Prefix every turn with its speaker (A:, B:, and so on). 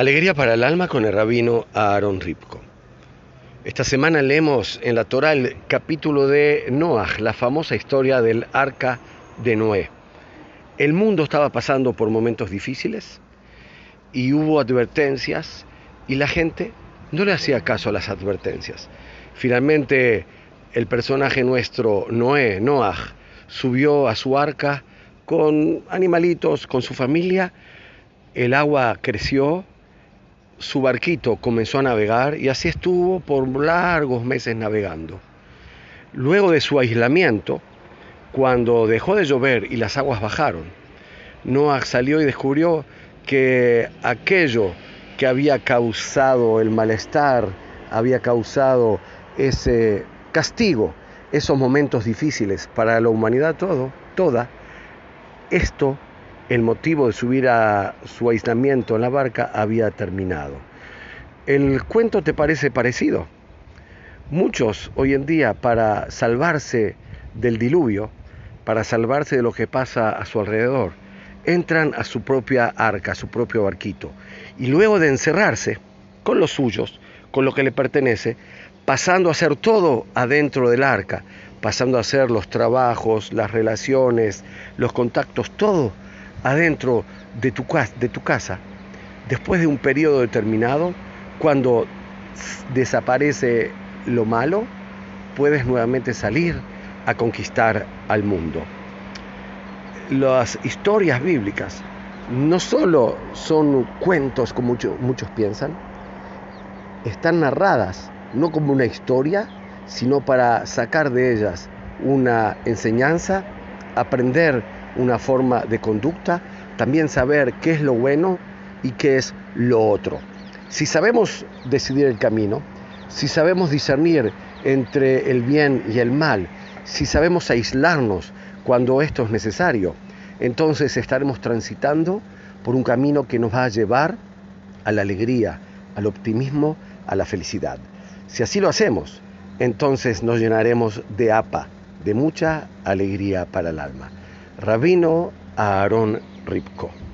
A: Alegría para el alma con el rabino Aaron Ripko. Esta semana leemos en la Torah el capítulo de Noah, la famosa historia del arca de Noé. El mundo estaba pasando por momentos difíciles y hubo advertencias y la gente no le hacía caso a las advertencias. Finalmente el personaje nuestro, Noé, Noah, subió a su arca con animalitos, con su familia, el agua creció su barquito comenzó a navegar y así estuvo por largos meses navegando. Luego de su aislamiento, cuando dejó de llover y las aguas bajaron, Noah salió y descubrió que aquello que había causado el malestar, había causado ese castigo, esos momentos difíciles para la humanidad todo, toda, esto el motivo de subir a su aislamiento en la barca había terminado. ¿El cuento te parece parecido? Muchos hoy en día para salvarse del diluvio, para salvarse de lo que pasa a su alrededor, entran a su propia arca, a su propio barquito, y luego de encerrarse con los suyos, con lo que le pertenece, pasando a hacer todo adentro del arca, pasando a hacer los trabajos, las relaciones, los contactos, todo adentro de tu, de tu casa, después de un periodo determinado, cuando desaparece lo malo, puedes nuevamente salir a conquistar al mundo. Las historias bíblicas no solo son cuentos como muchos piensan, están narradas no como una historia, sino para sacar de ellas una enseñanza, aprender una forma de conducta, también saber qué es lo bueno y qué es lo otro. Si sabemos decidir el camino, si sabemos discernir entre el bien y el mal, si sabemos aislarnos cuando esto es necesario, entonces estaremos transitando por un camino que nos va a llevar a la alegría, al optimismo, a la felicidad. Si así lo hacemos, entonces nos llenaremos de apa, de mucha alegría para el alma. Rabino Aaron Ripko.